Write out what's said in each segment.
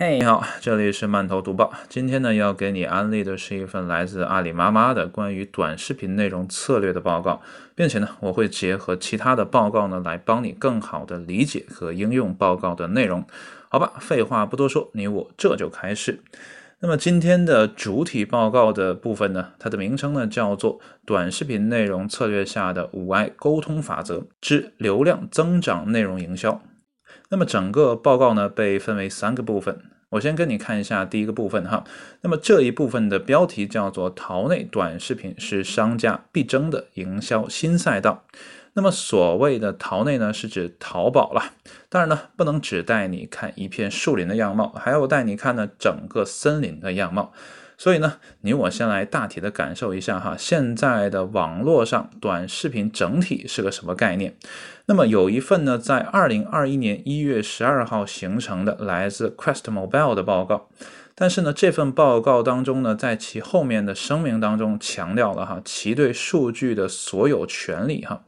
嘿，你好，这里是慢头读报。今天呢，要给你安利的是一份来自阿里妈妈的关于短视频内容策略的报告，并且呢，我会结合其他的报告呢，来帮你更好的理解和应用报告的内容。好吧，废话不多说，你我这就开始。那么今天的主体报告的部分呢，它的名称呢叫做《短视频内容策略下的五 I 沟通法则之流量增长内容营销》。那么整个报告呢被分为三个部分，我先跟你看一下第一个部分哈。那么这一部分的标题叫做“淘内短视频是商家必争的营销新赛道”。那么所谓的淘内呢，是指淘宝了。当然呢，不能只带你看一片树林的样貌，还要带你看呢整个森林的样貌。所以呢，你我先来大体的感受一下哈，现在的网络上短视频整体是个什么概念？那么有一份呢，在二零二一年一月十二号形成的来自 Quest Mobile 的报告，但是呢，这份报告当中呢，在其后面的声明当中强调了哈，其对数据的所有权利哈。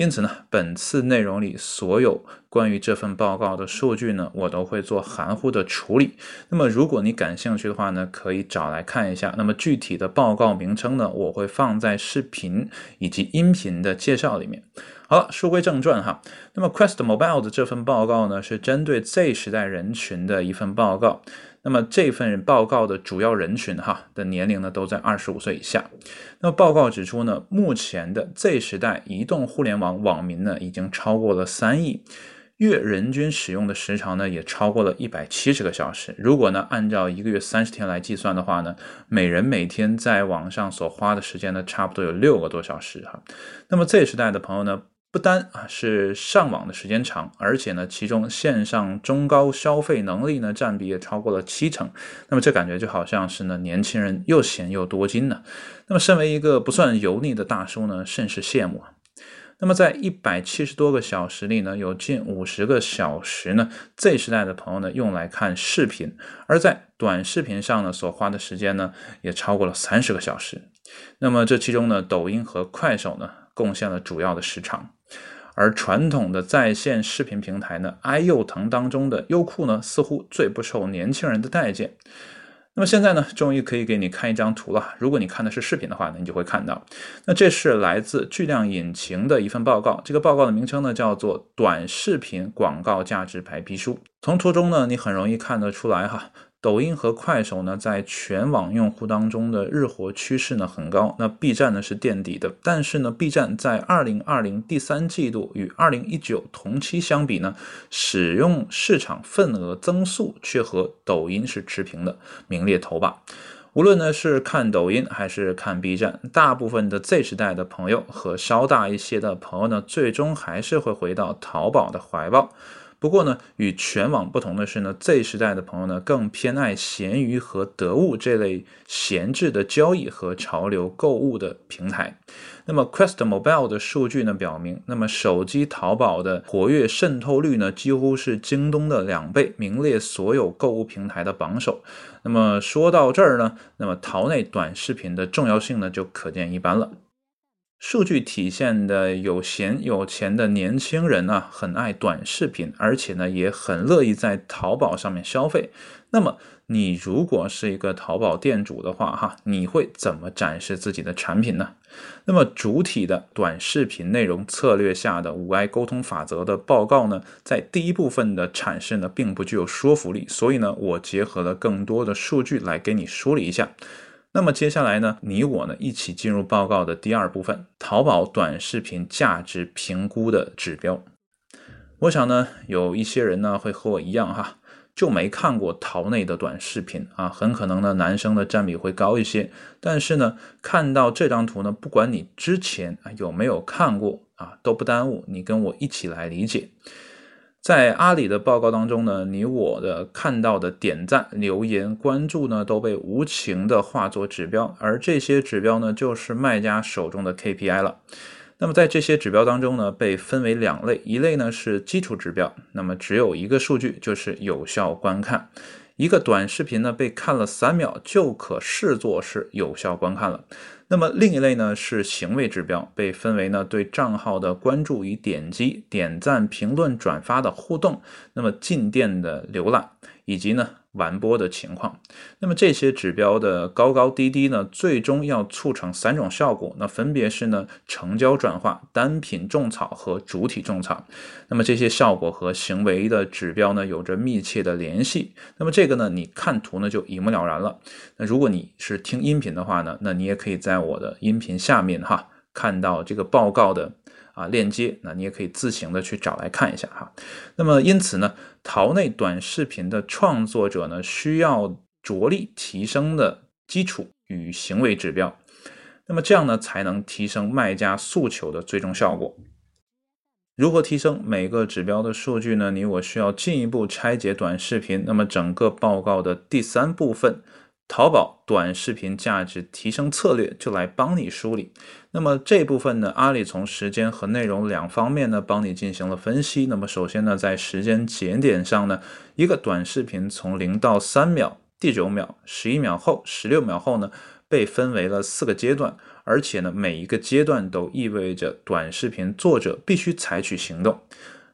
因此呢，本次内容里所有关于这份报告的数据呢，我都会做含糊的处理。那么，如果你感兴趣的话呢，可以找来看一下。那么具体的报告名称呢，我会放在视频以及音频的介绍里面。好了，书归正传哈。那么，Quest Mobile 的这份报告呢，是针对 Z 时代人群的一份报告。那么这份报告的主要人群哈的年龄呢都在二十五岁以下。那么报告指出呢，目前的 Z 时代移动互联网网民呢已经超过了三亿，月人均使用的时长呢也超过了一百七十个小时。如果呢按照一个月三十天来计算的话呢，每人每天在网上所花的时间呢差不多有六个多小时哈。那么 Z 时代的朋友呢？不单啊是上网的时间长，而且呢，其中线上中高消费能力呢占比也超过了七成。那么这感觉就好像是呢年轻人又闲又多金呢。那么身为一个不算油腻的大叔呢，甚是羡慕啊。那么在一百七十多个小时里呢，有近五十个小时呢，Z 时代的朋友呢用来看视频，而在短视频上呢所花的时间呢也超过了三十个小时。那么这其中呢，抖音和快手呢贡献了主要的时长。而传统的在线视频平台呢，爱优腾当中的优酷呢，似乎最不受年轻人的待见。那么现在呢，终于可以给你看一张图了。如果你看的是视频的话呢，你就会看到，那这是来自巨量引擎的一份报告。这个报告的名称呢，叫做《短视频广告价值白皮书》。从图中呢，你很容易看得出来哈。抖音和快手呢，在全网用户当中的日活趋势呢很高。那 B 站呢是垫底的，但是呢，B 站在二零二零第三季度与二零一九同期相比呢，使用市场份额增速却和抖音是持平的，名列头把。无论呢是看抖音还是看 B 站，大部分的 Z 时代的朋友和稍大一些的朋友呢，最终还是会回到淘宝的怀抱。不过呢，与全网不同的是呢，Z 时代的朋友呢更偏爱闲鱼和得物这类闲置的交易和潮流购物的平台。那么 Quest Mobile 的数据呢表明，那么手机淘宝的活跃渗透率呢几乎是京东的两倍，名列所有购物平台的榜首。那么说到这儿呢，那么淘内短视频的重要性呢就可见一斑了。数据体现的有闲有钱的年轻人呢，很爱短视频，而且呢也很乐意在淘宝上面消费。那么你如果是一个淘宝店主的话，哈，你会怎么展示自己的产品呢？那么主体的短视频内容策略下的五 I 沟通法则的报告呢，在第一部分的阐释呢，并不具有说服力，所以呢，我结合了更多的数据来给你梳理一下。那么接下来呢，你我呢一起进入报告的第二部分，淘宝短视频价值评估的指标。我想呢，有一些人呢会和我一样哈，就没看过淘内的短视频啊，很可能呢男生的占比会高一些。但是呢，看到这张图呢，不管你之前啊有没有看过啊，都不耽误你跟我一起来理解。在阿里的报告当中呢，你我的看到的点赞、留言、关注呢，都被无情的化作指标，而这些指标呢，就是卖家手中的 KPI 了。那么在这些指标当中呢，被分为两类，一类呢是基础指标，那么只有一个数据，就是有效观看。一个短视频呢被看了三秒，就可视作是有效观看了。那么另一类呢是行为指标，被分为呢对账号的关注与点击、点赞、评论、转发的互动，那么进店的浏览，以及呢完播的情况。那么这些指标的高高低低呢，最终要促成三种效果，那分别是呢成交转化、单品种草和主体种草。那么这些效果和行为的指标呢有着密切的联系。那么这个呢你看图呢就一目了然了。那如果你是听音频的话呢，那你也可以在我的音频下面哈看到这个报告的。啊，链接，那你也可以自行的去找来看一下哈。那么因此呢，淘内短视频的创作者呢，需要着力提升的基础与行为指标，那么这样呢，才能提升卖家诉求的最终效果。如何提升每个指标的数据呢？你我需要进一步拆解短视频。那么整个报告的第三部分。淘宝短视频价值提升策略就来帮你梳理。那么这部分呢，阿里从时间和内容两方面呢帮你进行了分析。那么首先呢，在时间节点上呢，一个短视频从零到三秒、第九秒、十一秒后、十六秒后呢，被分为了四个阶段，而且呢，每一个阶段都意味着短视频作者必须采取行动。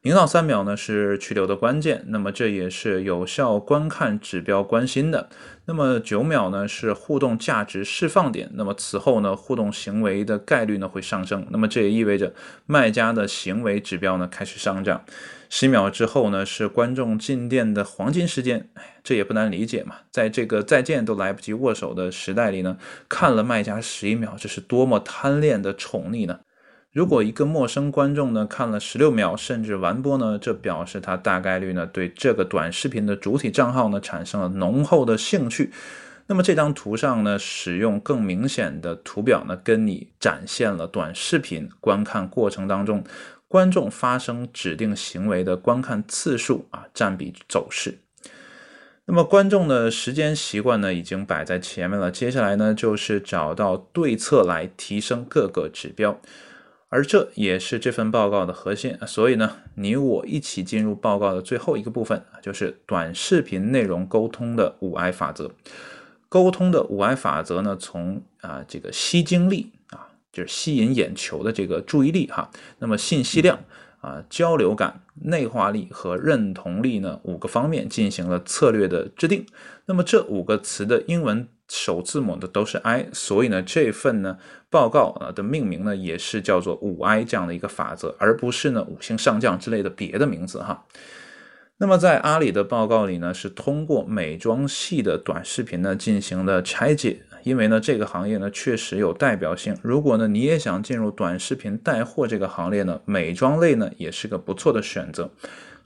零到三秒呢是去留的关键，那么这也是有效观看指标关心的。那么九秒呢是互动价值释放点，那么此后呢互动行为的概率呢会上升，那么这也意味着卖家的行为指标呢开始上涨。十秒之后呢是观众进店的黄金时间，这也不难理解嘛，在这个再见都来不及握手的时代里呢，看了卖家十一秒，这是多么贪恋的宠溺呢？如果一个陌生观众呢看了十六秒甚至完播呢，这表示他大概率呢对这个短视频的主体账号呢产生了浓厚的兴趣。那么这张图上呢使用更明显的图表呢，跟你展现了短视频观看过程当中观众发生指定行为的观看次数啊占比走势。那么观众的时间习惯呢已经摆在前面了，接下来呢就是找到对策来提升各个指标。而这也是这份报告的核心，所以呢，你我一起进入报告的最后一个部分，就是短视频内容沟通的五 I 法则。沟通的五 I 法则呢，从啊这个吸睛力啊，就是吸引眼球的这个注意力哈，那么信息量啊，交流感、内化力和认同力呢五个方面进行了策略的制定。那么这五个词的英文。首字母的都是 I，所以呢，这份呢报告啊的命名呢也是叫做五 I 这样的一个法则，而不是呢五星上将之类的别的名字哈。那么在阿里的报告里呢，是通过美妆系的短视频呢进行了拆解，因为呢这个行业呢确实有代表性。如果呢你也想进入短视频带货这个行列呢，美妆类呢也是个不错的选择。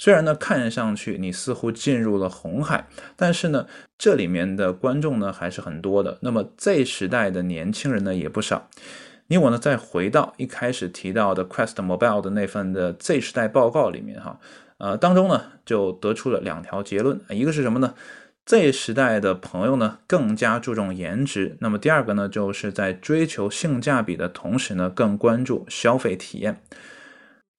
虽然呢，看上去你似乎进入了红海，但是呢，这里面的观众呢还是很多的。那么 Z 时代的年轻人呢也不少。你我呢再回到一开始提到的 Quest Mobile 的那份的 Z 时代报告里面哈，呃，当中呢就得出了两条结论，一个是什么呢？Z 时代的朋友呢更加注重颜值，那么第二个呢就是在追求性价比的同时呢更关注消费体验。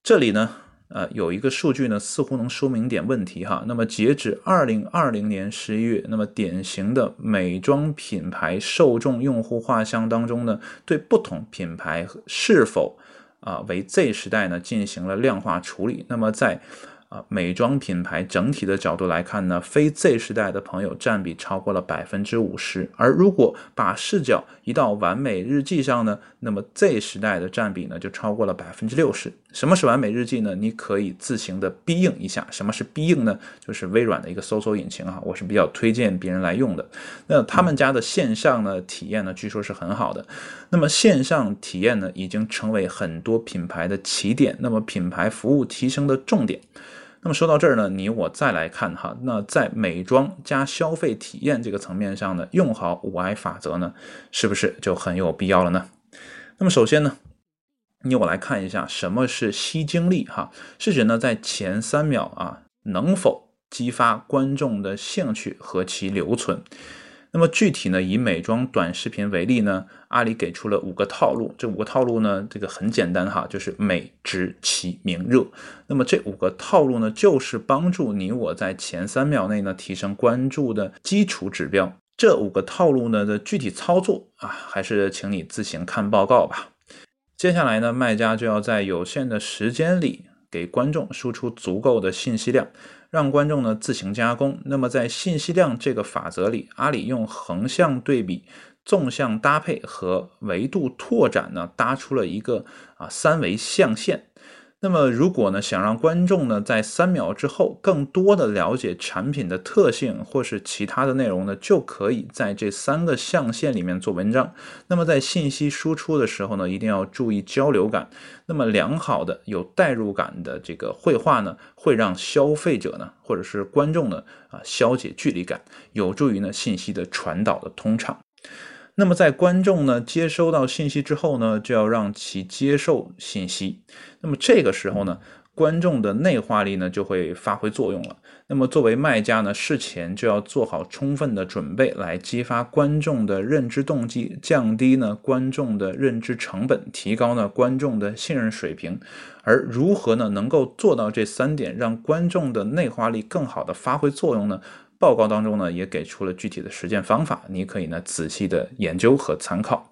这里呢。呃，有一个数据呢，似乎能说明点问题哈。那么截止二零二零年十一月，那么典型的美妆品牌受众用户画像当中呢，对不同品牌是否啊为 Z 时代呢进行了量化处理。那么在啊，美妆品牌整体的角度来看呢，非 Z 时代的朋友占比超过了百分之五十。而如果把视角移到完美日记上呢，那么 Z 时代的占比呢就超过了百分之六十。什么是完美日记呢？你可以自行的逼应一下。什么是逼应呢？就是微软的一个搜索引擎啊，我是比较推荐别人来用的。那他们家的线上呢体验呢，据说是很好的。那么线上体验呢，已经成为很多品牌的起点，那么品牌服务提升的重点。那么说到这儿呢，你我再来看哈，那在美妆加消费体验这个层面上呢，用好五 I 法则呢，是不是就很有必要了呢？那么首先呢，你我来看一下什么是吸睛力哈，是指呢在前三秒啊，能否激发观众的兴趣和其留存。那么具体呢，以美妆短视频为例呢，阿里给出了五个套路。这五个套路呢，这个很简单哈，就是美、值、奇、名、热。那么这五个套路呢，就是帮助你我在前三秒内呢提升关注的基础指标。这五个套路呢的具体操作啊，还是请你自行看报告吧。接下来呢，卖家就要在有限的时间里给观众输出足够的信息量，让观众呢自行加工。那么在信息量这个法则里，阿里用横向对比、纵向搭配和维度拓展呢，搭出了一个啊三维象限。那么，如果呢想让观众呢在三秒之后更多的了解产品的特性或是其他的内容呢，就可以在这三个象限里面做文章。那么在信息输出的时候呢，一定要注意交流感。那么良好的有代入感的这个绘画呢，会让消费者呢或者是观众呢啊消解距离感，有助于呢信息的传导的通畅。那么在观众呢接收到信息之后呢，就要让其接受信息。那么这个时候呢，观众的内化力呢就会发挥作用了。那么作为卖家呢，事前就要做好充分的准备，来激发观众的认知动机，降低呢观众的认知成本，提高呢观众的信任水平。而如何呢能够做到这三点，让观众的内化力更好的发挥作用呢？报告当中呢，也给出了具体的实践方法，你可以呢仔细的研究和参考。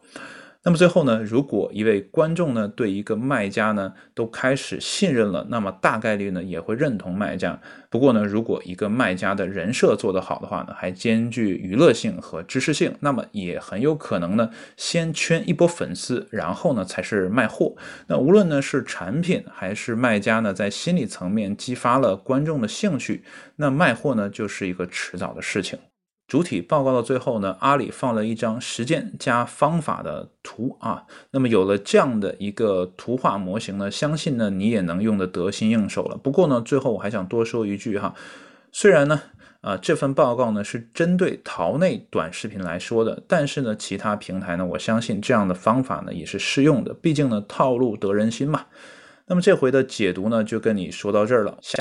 那么最后呢，如果一位观众呢对一个卖家呢都开始信任了，那么大概率呢也会认同卖家。不过呢，如果一个卖家的人设做得好的话呢，还兼具娱乐性和知识性，那么也很有可能呢先圈一波粉丝，然后呢才是卖货。那无论呢是产品还是卖家呢，在心理层面激发了观众的兴趣，那卖货呢就是一个迟早的事情。主体报告到最后呢，阿里放了一张实践加方法的图啊。那么有了这样的一个图画模型呢，相信呢你也能用得得心应手了。不过呢，最后我还想多说一句哈，虽然呢，啊这份报告呢是针对淘内短视频来说的，但是呢，其他平台呢，我相信这样的方法呢也是适用的。毕竟呢，套路得人心嘛。那么这回的解读呢，就跟你说到这儿了。下。